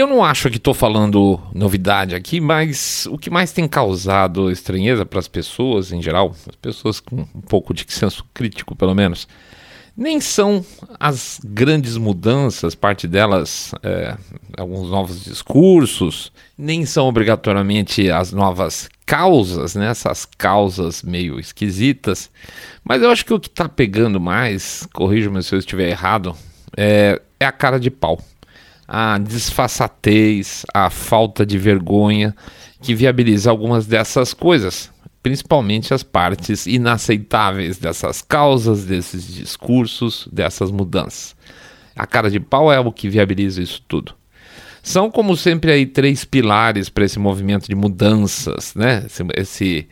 Eu não acho que estou falando novidade aqui, mas o que mais tem causado estranheza para as pessoas em geral, as pessoas com um pouco de senso crítico pelo menos, nem são as grandes mudanças, parte delas é, alguns novos discursos, nem são obrigatoriamente as novas causas, né, essas causas meio esquisitas, mas eu acho que o que está pegando mais, corrija-me se eu estiver errado, é, é a cara de pau a disfarçatez, a falta de vergonha que viabiliza algumas dessas coisas, principalmente as partes inaceitáveis dessas causas, desses discursos, dessas mudanças. A cara de pau é o que viabiliza isso tudo. São, como sempre, aí três pilares para esse movimento de mudanças, né? Esse, esse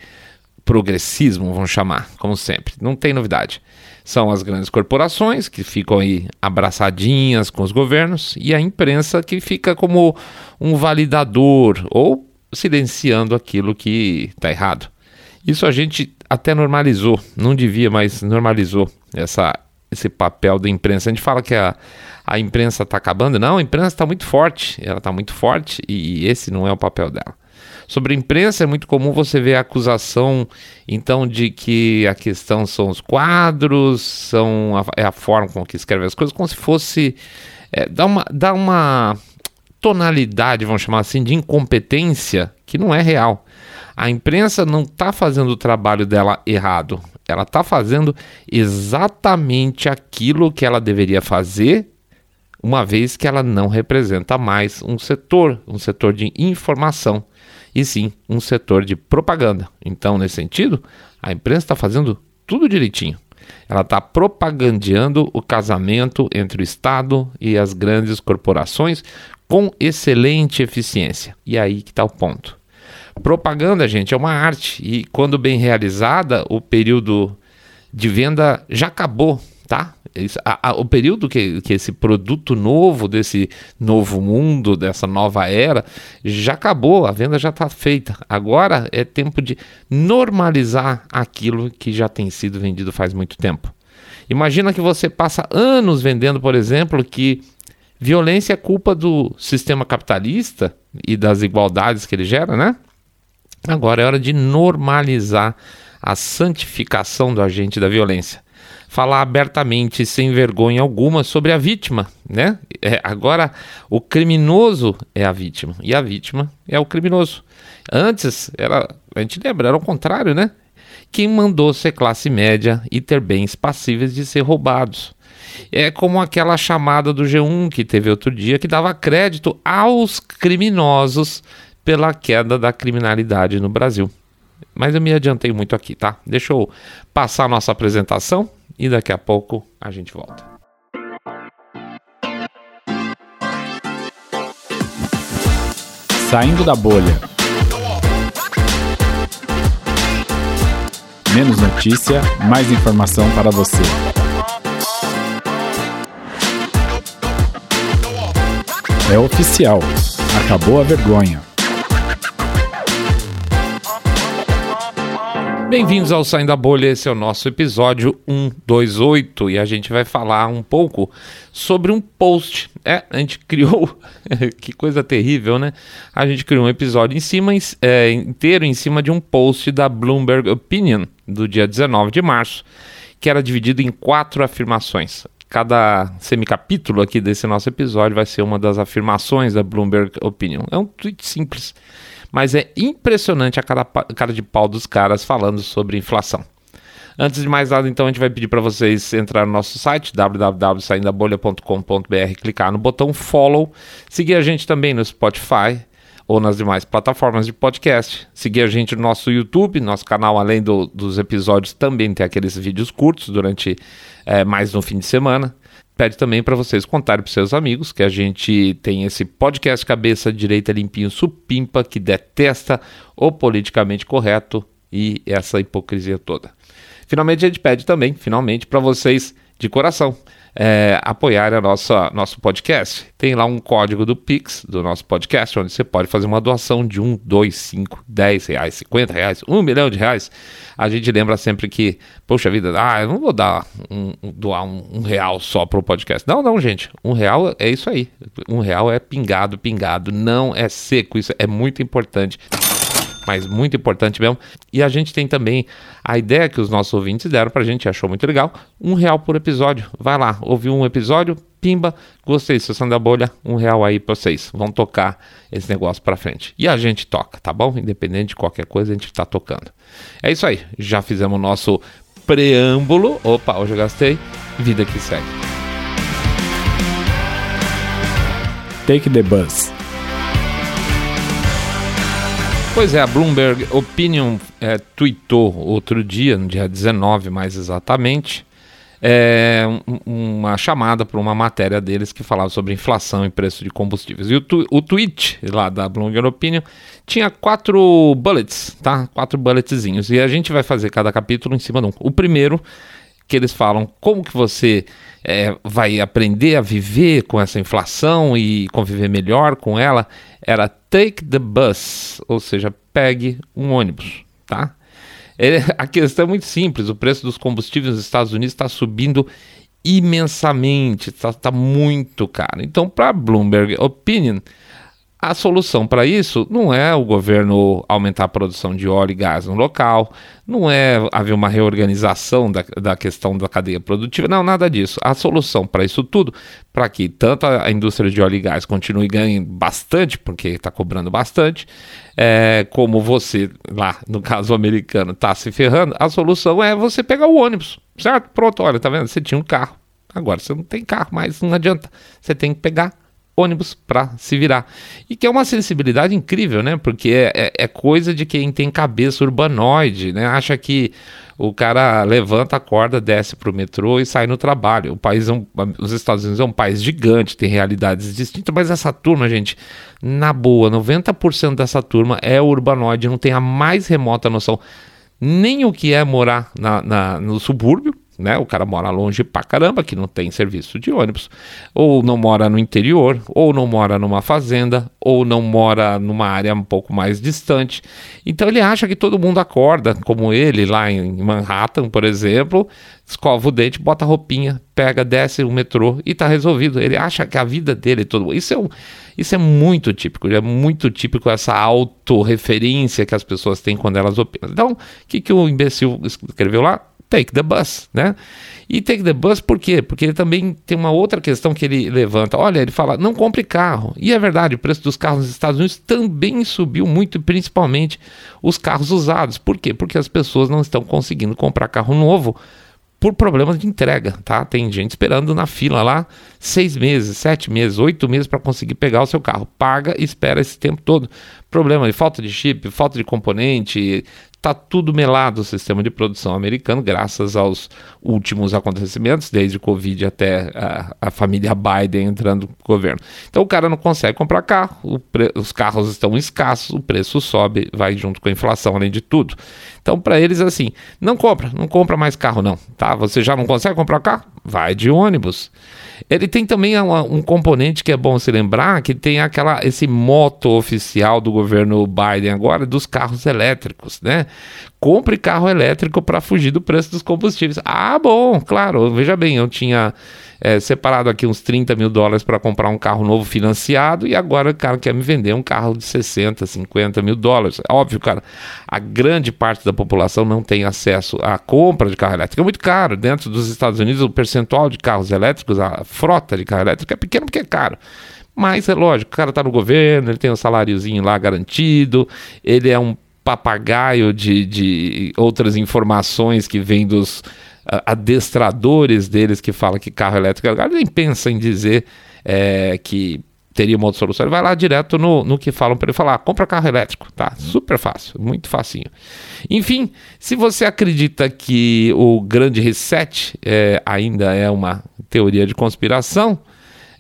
progressismo, vamos chamar, como sempre. Não tem novidade são as grandes corporações que ficam aí abraçadinhas com os governos e a imprensa que fica como um validador ou silenciando aquilo que está errado. Isso a gente até normalizou, não devia, mas normalizou essa, esse papel da imprensa. A gente fala que a, a imprensa está acabando. Não, a imprensa está muito forte, ela está muito forte e esse não é o papel dela. Sobre a imprensa, é muito comum você ver a acusação, então, de que a questão são os quadros, são a, é a forma com que escreve as coisas, como se fosse. É, dá, uma, dá uma tonalidade, vamos chamar assim, de incompetência que não é real. A imprensa não está fazendo o trabalho dela errado. Ela está fazendo exatamente aquilo que ela deveria fazer, uma vez que ela não representa mais um setor, um setor de informação e sim um setor de propaganda. Então, nesse sentido, a imprensa está fazendo tudo direitinho. Ela está propagandeando o casamento entre o Estado e as grandes corporações com excelente eficiência. E é aí que está o ponto. Propaganda, gente, é uma arte e quando bem realizada, o período de venda já acabou, tá? Isso, a, a, o período que, que esse produto novo, desse novo mundo, dessa nova era, já acabou, a venda já está feita. Agora é tempo de normalizar aquilo que já tem sido vendido faz muito tempo. Imagina que você passa anos vendendo, por exemplo, que violência é culpa do sistema capitalista e das igualdades que ele gera, né? Agora é hora de normalizar a santificação do agente da violência falar abertamente, sem vergonha alguma, sobre a vítima, né? É, agora, o criminoso é a vítima e a vítima é o criminoso. Antes, era, a gente lembra, era o contrário, né? Quem mandou ser classe média e ter bens passíveis de ser roubados. É como aquela chamada do G1 que teve outro dia que dava crédito aos criminosos pela queda da criminalidade no Brasil. Mas eu me adiantei muito aqui, tá? Deixa eu passar a nossa apresentação e daqui a pouco a gente volta. Saindo da bolha. Menos notícia, mais informação para você. É oficial. Acabou a vergonha. Bem-vindos ao Saindo da Bolha, esse é o nosso episódio 128 e a gente vai falar um pouco sobre um post. É, a gente criou, que coisa terrível, né? A gente criou um episódio em cima, é, inteiro em cima de um post da Bloomberg Opinion do dia 19 de março, que era dividido em quatro afirmações. Cada semicapítulo aqui desse nosso episódio vai ser uma das afirmações da Bloomberg Opinion. É um tweet simples mas é impressionante a cara, cara de pau dos caras falando sobre inflação. Antes de mais nada, então, a gente vai pedir para vocês entrar no nosso site www.saindabolha.com.br, clicar no botão follow, seguir a gente também no Spotify ou nas demais plataformas de podcast, seguir a gente no nosso YouTube, nosso canal, além do, dos episódios, também tem aqueles vídeos curtos durante é, mais no fim de semana pede também para vocês contarem para seus amigos que a gente tem esse podcast cabeça direita limpinho supimpa que detesta o politicamente correto e essa hipocrisia toda. Finalmente a gente pede também, finalmente, para vocês de coração é, apoiar a nossa, nosso podcast. Tem lá um código do Pix do nosso podcast, onde você pode fazer uma doação de um, dois, cinco, dez reais, cinquenta reais, um milhão de reais. A gente lembra sempre que, poxa vida, ah, eu não vou dar um, doar um, um real só para o podcast. Não, não, gente. Um real é isso aí. Um real é pingado, pingado. Não é seco. Isso é muito importante mas muito importante mesmo. E a gente tem também a ideia que os nossos ouvintes deram pra gente, achou muito legal, um real por episódio. Vai lá, ouviu um episódio, pimba, gostei, sessão da bolha, um real aí pra vocês. Vão tocar esse negócio pra frente. E a gente toca, tá bom? Independente de qualquer coisa, a gente tá tocando. É isso aí, já fizemos o nosso preâmbulo. Opa, hoje eu gastei. Vida que segue. Take the bus. Pois é, a Bloomberg Opinion é, tweetou outro dia, no dia 19 mais exatamente, é, um, uma chamada para uma matéria deles que falava sobre inflação e preço de combustíveis. E o, tu, o tweet lá da Bloomberg Opinion tinha quatro bullets, tá? Quatro bulletzinhos. E a gente vai fazer cada capítulo em cima de um. O primeiro, que eles falam como que você é, vai aprender a viver com essa inflação e conviver melhor com ela, era take the bus, ou seja, pegue um ônibus, tá? É, a questão é muito simples, o preço dos combustíveis nos Estados Unidos está subindo imensamente, está tá muito caro. Então, para Bloomberg Opinion, a solução para isso não é o governo aumentar a produção de óleo e gás no local, não é haver uma reorganização da, da questão da cadeia produtiva, não, nada disso. A solução para isso tudo, para que tanto a indústria de óleo e gás continue ganhando bastante, porque está cobrando bastante, é, como você, lá no caso americano, está se ferrando, a solução é você pegar o ônibus, certo? Pronto, olha, tá vendo? Você tinha um carro, agora você não tem carro mais, não adianta, você tem que pegar ônibus para se virar. E que é uma sensibilidade incrível, né? Porque é, é, é, coisa de quem tem cabeça urbanoide, né? Acha que o cara levanta, acorda, desce para o metrô e sai no trabalho. O país é um, os Estados Unidos é um país gigante, tem realidades distintas, mas essa turma, gente, na boa, 90% dessa turma é urbanoide, não tem a mais remota noção nem o que é morar na, na no subúrbio, né? O cara mora longe pra caramba, que não tem serviço de ônibus, ou não mora no interior, ou não mora numa fazenda, ou não mora numa área um pouco mais distante. Então ele acha que todo mundo acorda, como ele lá em Manhattan, por exemplo, escova o dente, bota a roupinha, pega, desce o metrô e tá resolvido. Ele acha que a vida dele todo. Isso é um, isso é muito típico, é muito típico essa autorreferência que as pessoas têm quando elas opinam. Então, o que, que o imbecil escreveu lá? Take the bus, né? E take the bus por quê? Porque ele também tem uma outra questão que ele levanta. Olha, ele fala, não compre carro. E é verdade, o preço dos carros nos Estados Unidos também subiu muito, principalmente os carros usados. Por quê? Porque as pessoas não estão conseguindo comprar carro novo por problemas de entrega, tá? Tem gente esperando na fila lá seis meses, sete meses, oito meses para conseguir pegar o seu carro. Paga e espera esse tempo todo. Problema de falta de chip, falta de componente, Está tudo melado o sistema de produção americano, graças aos últimos acontecimentos, desde o Covid até a, a família Biden entrando no governo. Então o cara não consegue comprar carro, os carros estão escassos, o preço sobe, vai junto com a inflação, além de tudo. Então, para eles, assim, não compra, não compra mais carro, não. Tá? Você já não consegue comprar carro? Vai de ônibus. Ele tem também uma, um componente que é bom se lembrar, que tem aquela esse moto oficial do governo Biden agora dos carros elétricos, né? Compre carro elétrico para fugir do preço dos combustíveis. Ah, bom, claro. Veja bem, eu tinha é, separado aqui uns 30 mil dólares para comprar um carro novo financiado e agora o cara quer me vender um carro de 60, 50 mil dólares. Óbvio, cara, a grande parte da população não tem acesso à compra de carro elétrico. É muito caro. Dentro dos Estados Unidos, o percentual de carros elétricos, a frota de carro elétrico é pequeno porque é caro. Mas é lógico, o cara está no governo, ele tem um saláriozinho lá garantido, ele é um papagaio de, de outras informações que vêm dos adestradores deles que falam que carro elétrico é legal, nem pensa em dizer é, que teria uma outra solução. Ele vai lá direto no, no que falam para ele falar, ah, compra carro elétrico, tá? Super fácil, muito facinho. Enfim, se você acredita que o grande reset é, ainda é uma teoria de conspiração,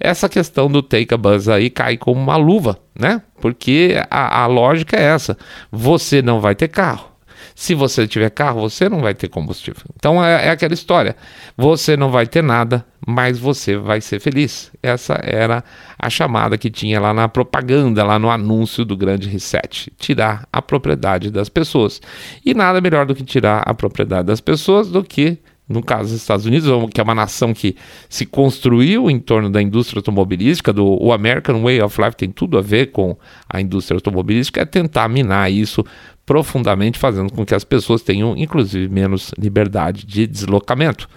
essa questão do take a bus aí cai como uma luva, né? Porque a, a lógica é essa: você não vai ter carro Se você tiver carro, você não vai ter combustível. Então é, é aquela história. Você não vai ter nada, mas você vai ser feliz. Essa era a chamada que tinha lá na propaganda, lá no anúncio do grande reset. Tirar a propriedade das pessoas. E nada melhor do que tirar a propriedade das pessoas do que no caso dos Estados Unidos, que é uma nação que se construiu em torno da indústria automobilística, do o American Way of Life tem tudo a ver com a indústria automobilística, é tentar minar isso profundamente, fazendo com que as pessoas tenham, inclusive, menos liberdade de deslocamento.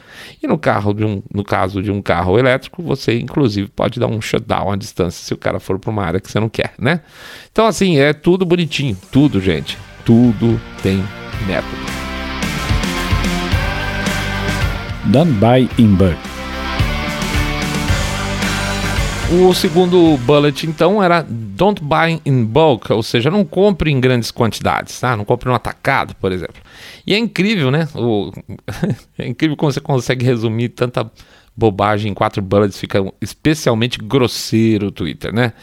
E no carro de um, no caso de um carro elétrico, você inclusive pode dar um shutdown à distância se o cara for para uma área que você não quer, né? Então assim, é tudo bonitinho, tudo, gente, tudo tem método. Don't buy in bulk. O segundo bullet, então, era don't buy in bulk, ou seja, não compre em grandes quantidades, tá? Não compre no atacado, por exemplo. E é incrível, né? O... é incrível como você consegue resumir tanta bobagem em quatro bullets, fica especialmente grosseiro o Twitter, né?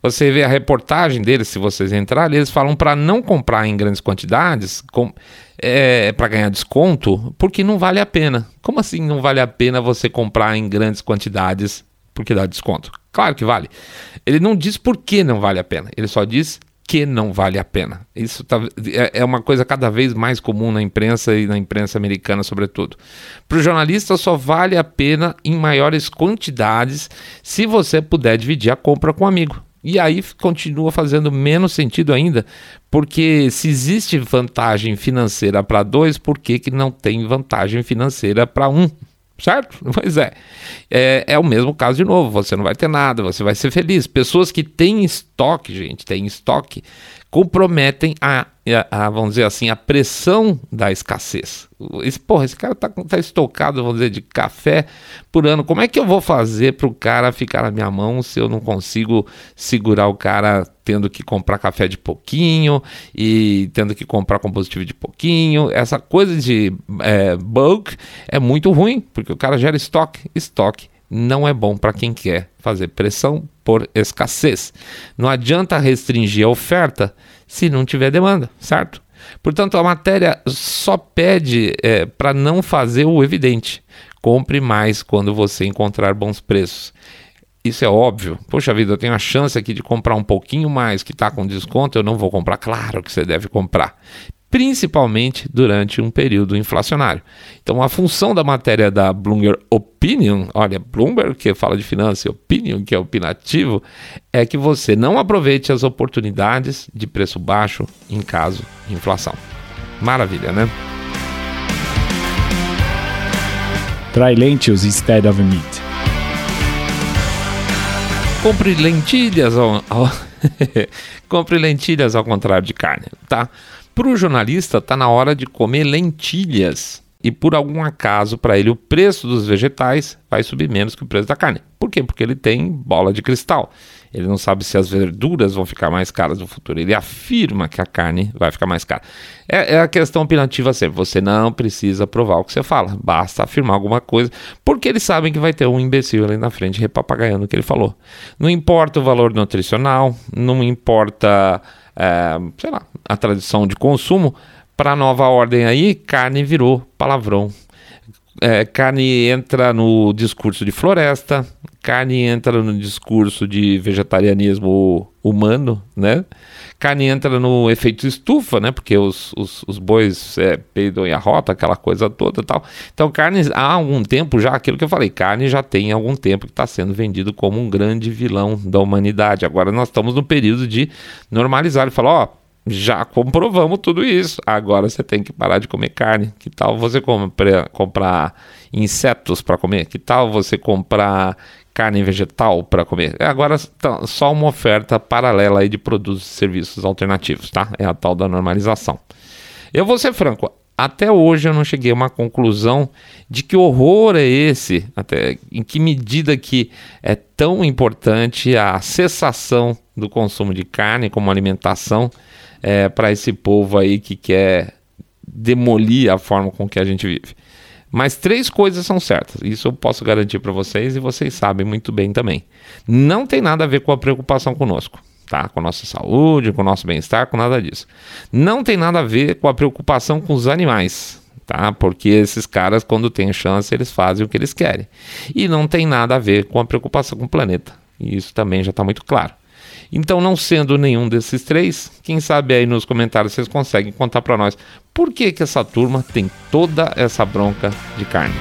Você vê a reportagem deles, se vocês entrarem, eles falam para não comprar em grandes quantidades, com, é, para ganhar desconto, porque não vale a pena. Como assim não vale a pena você comprar em grandes quantidades porque dá desconto? Claro que vale. Ele não diz por que não vale a pena, ele só diz que não vale a pena. Isso tá, é, é uma coisa cada vez mais comum na imprensa e na imprensa americana, sobretudo. Para o jornalista, só vale a pena em maiores quantidades se você puder dividir a compra com um amigo. E aí continua fazendo menos sentido ainda, porque se existe vantagem financeira para dois, por que, que não tem vantagem financeira para um? Certo? Pois é. é. É o mesmo caso de novo. Você não vai ter nada, você vai ser feliz. Pessoas que têm estoque, gente, têm estoque, comprometem a, a, a, vamos dizer assim, a pressão da escassez. Esse, porra, esse cara tá, tá estocado, vamos dizer, de café por ano. Como é que eu vou fazer para o cara ficar na minha mão se eu não consigo segurar o cara tendo que comprar café de pouquinho e tendo que comprar combustível de pouquinho? Essa coisa de é, bulk é muito ruim, porque o cara gera estoque. Estoque não é bom para quem quer fazer pressão por escassez. Não adianta restringir a oferta se não tiver demanda, certo? Portanto, a matéria só pede é, para não fazer o evidente. Compre mais quando você encontrar bons preços. Isso é óbvio. Poxa vida, eu tenho a chance aqui de comprar um pouquinho mais que está com desconto, eu não vou comprar. Claro que você deve comprar principalmente durante um período inflacionário. Então, a função da matéria da Bloomberg Opinion, olha, Bloomberg que fala de finanças e Opinion que é opinativo, é que você não aproveite as oportunidades de preço baixo em caso de inflação. Maravilha, né? Try lentils instead of meat. Compre lentilhas ao, ao compre lentilhas ao contrário de carne, tá? Para o jornalista, está na hora de comer lentilhas. E por algum acaso, para ele, o preço dos vegetais vai subir menos que o preço da carne. Por quê? Porque ele tem bola de cristal. Ele não sabe se as verduras vão ficar mais caras no futuro. Ele afirma que a carne vai ficar mais cara. É, é a questão opinativa sempre. Você não precisa provar o que você fala. Basta afirmar alguma coisa. Porque eles sabem que vai ter um imbecil ali na frente repapagaiando o que ele falou. Não importa o valor nutricional, não importa é, sei lá, a tradição de consumo, para a nova ordem aí, carne virou palavrão. É, carne entra no discurso de floresta, carne entra no discurso de vegetarianismo humano, né? Carne entra no efeito estufa, né? Porque os, os, os bois é, peidam e arrotam, aquela coisa toda tal. Então, carne, há algum tempo já, aquilo que eu falei, carne já tem algum tempo que está sendo vendido como um grande vilão da humanidade. Agora nós estamos no período de normalizar e falar, ó, já comprovamos tudo isso. Agora você tem que parar de comer carne. Que tal você comprar, comprar insetos para comer? Que tal você comprar carne vegetal para comer. Agora tá só uma oferta paralela aí de produtos e serviços alternativos, tá? É a tal da normalização. Eu vou ser franco, até hoje eu não cheguei a uma conclusão de que horror é esse, até em que medida que é tão importante a cessação do consumo de carne como alimentação é, para esse povo aí que quer demolir a forma com que a gente vive. Mas três coisas são certas, isso eu posso garantir para vocês e vocês sabem muito bem também. Não tem nada a ver com a preocupação conosco. tá? Com a nossa saúde, com o nosso bem-estar, com nada disso. Não tem nada a ver com a preocupação com os animais, tá? Porque esses caras, quando têm chance, eles fazem o que eles querem. E não tem nada a ver com a preocupação com o planeta. E isso também já está muito claro. Então, não sendo nenhum desses três, quem sabe aí nos comentários vocês conseguem contar para nós por que, que essa turma tem toda essa bronca de carne.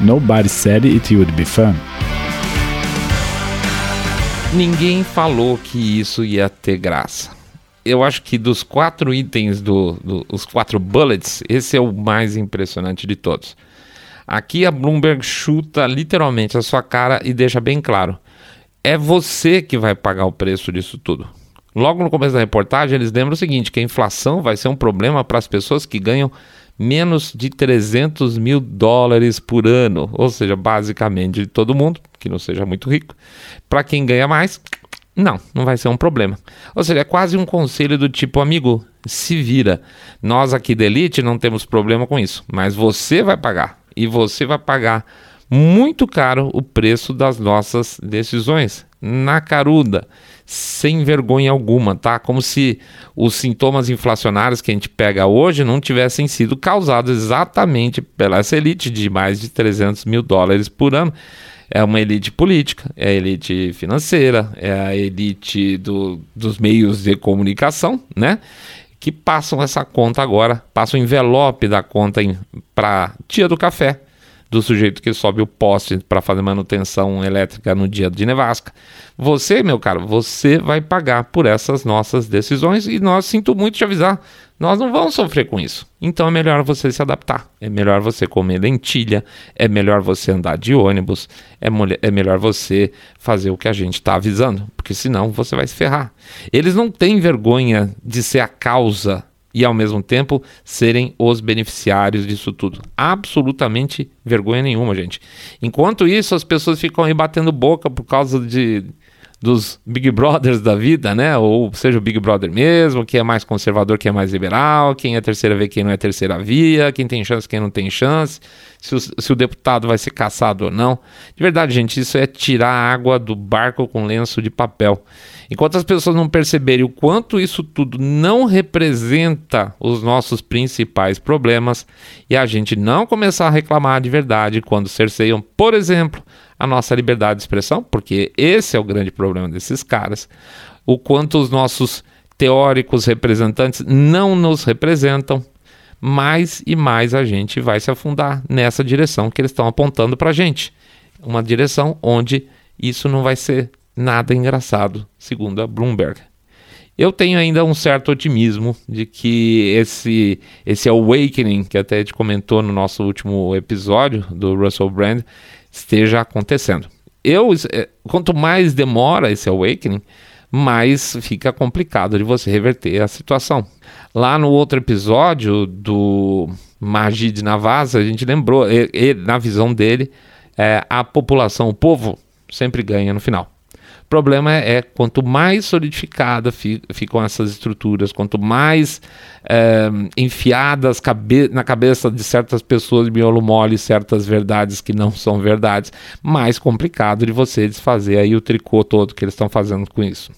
Nobody said it would be fun. Ninguém falou que isso ia ter graça. Eu acho que dos quatro itens, do, do, os quatro bullets, esse é o mais impressionante de todos. Aqui a Bloomberg chuta literalmente a sua cara e deixa bem claro: é você que vai pagar o preço disso tudo. Logo no começo da reportagem, eles lembram o seguinte: que a inflação vai ser um problema para as pessoas que ganham menos de 300 mil dólares por ano, ou seja, basicamente de todo mundo, que não seja muito rico. Para quem ganha mais, não, não vai ser um problema. Ou seja, é quase um conselho do tipo, amigo, se vira. Nós aqui da Elite não temos problema com isso, mas você vai pagar. E você vai pagar muito caro o preço das nossas decisões. Na caruda sem vergonha alguma, tá? Como se os sintomas inflacionários que a gente pega hoje não tivessem sido causados exatamente pela essa elite de mais de 300 mil dólares por ano. É uma elite política, é a elite financeira, é a elite do, dos meios de comunicação, né? Que passam essa conta agora, passam o envelope da conta para tia do café, do sujeito que sobe o poste para fazer manutenção elétrica no dia de nevasca. Você, meu caro, você vai pagar por essas nossas decisões e nós sinto muito te avisar, nós não vamos sofrer com isso. Então é melhor você se adaptar, é melhor você comer lentilha, é melhor você andar de ônibus, é, é melhor você fazer o que a gente está avisando, porque senão você vai se ferrar. Eles não têm vergonha de ser a causa e ao mesmo tempo serem os beneficiários disso tudo. Absolutamente vergonha nenhuma, gente. Enquanto isso, as pessoas ficam aí batendo boca por causa de dos Big Brothers da vida, né? Ou seja, o Big Brother mesmo, quem é mais conservador, quem é mais liberal, quem é terceira via, quem não é terceira via, quem tem chance, quem não tem chance, se o, se o deputado vai ser caçado ou não. De verdade, gente, isso é tirar água do barco com lenço de papel. Enquanto as pessoas não perceberem o quanto isso tudo não representa os nossos principais problemas e a gente não começar a reclamar de verdade quando cerceiam, por exemplo, a nossa liberdade de expressão, porque esse é o grande problema desses caras, o quanto os nossos teóricos representantes não nos representam, mais e mais a gente vai se afundar nessa direção que eles estão apontando para a gente. Uma direção onde isso não vai ser nada engraçado, segundo a Bloomberg. Eu tenho ainda um certo otimismo de que esse, esse awakening, que até a gente comentou no nosso último episódio do Russell Brand, esteja acontecendo. Eu, é, quanto mais demora esse awakening, mais fica complicado de você reverter a situação. Lá no outro episódio do Magid Navas, a gente lembrou, ele, na visão dele, é, a população, o povo, sempre ganha no final. O problema é, é quanto mais solidificadas fi, ficam essas estruturas, quanto mais é, enfiadas cabe na cabeça de certas pessoas de miolo mole certas verdades que não são verdades, mais complicado de você desfazer aí o tricô todo que eles estão fazendo com isso.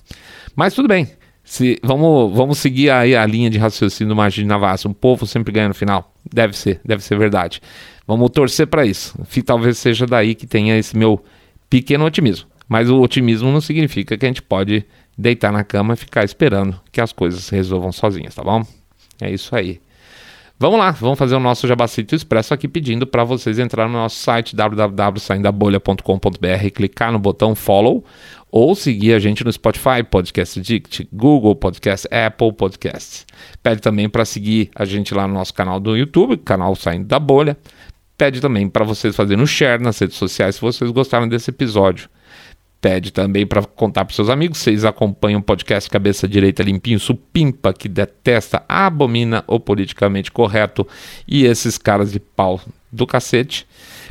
Mas tudo bem, se, vamos, vamos seguir aí a linha de raciocínio do Magino Navassi. Um povo sempre ganha no final. Deve ser, deve ser verdade. Vamos torcer para isso. Talvez seja daí que tenha esse meu pequeno otimismo. Mas o otimismo não significa que a gente pode deitar na cama e ficar esperando que as coisas se resolvam sozinhas, tá bom? É isso aí. Vamos lá, vamos fazer o nosso Jabacito Expresso aqui pedindo para vocês entrar no nosso site www.saindabolha.com.br, clicar no botão follow ou seguir a gente no Spotify, Podcast Dict, Google Podcast, Apple Podcasts. Pede também para seguir a gente lá no nosso canal do YouTube, canal Saindo da Bolha. Pede também para vocês fazerem o share nas redes sociais se vocês gostaram desse episódio. Pede também para contar para seus amigos. Vocês acompanham o podcast Cabeça Direita Limpinho, supimpa, que detesta, abomina o politicamente correto e esses caras de pau do cacete.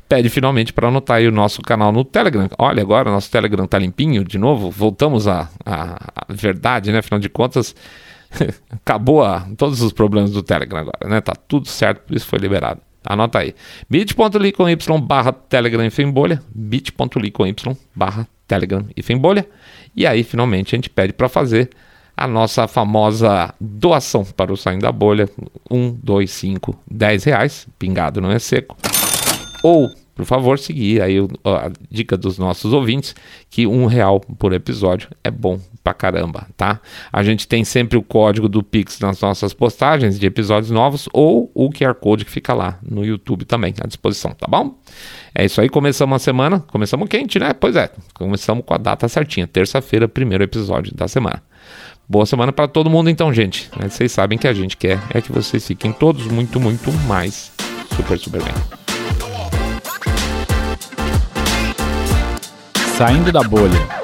Pede finalmente para anotar aí o nosso canal no Telegram. Olha, agora nosso Telegram tá limpinho de novo. Voltamos à, à, à verdade, né? Afinal de contas, acabou a, todos os problemas do Telegram agora, né? Tá tudo certo, por isso foi liberado. Anota aí. bit.ly com y barra telegram e fembolha, bit.ly com y barra telegram e fembolha. E aí, finalmente, a gente pede para fazer a nossa famosa doação para o Saindo da Bolha. Um, dois, cinco, dez reais. Pingado não é seco. Ou por favor, seguir aí a dica dos nossos ouvintes, que um real por episódio é bom pra caramba, tá? A gente tem sempre o código do Pix nas nossas postagens de episódios novos ou o QR Code que fica lá no YouTube também à disposição, tá bom? É isso aí, começamos a semana, começamos quente, né? Pois é, começamos com a data certinha, terça-feira, primeiro episódio da semana. Boa semana para todo mundo então, gente. Vocês sabem que a gente quer é que vocês fiquem todos muito, muito mais super, super bem. Saindo da bolha.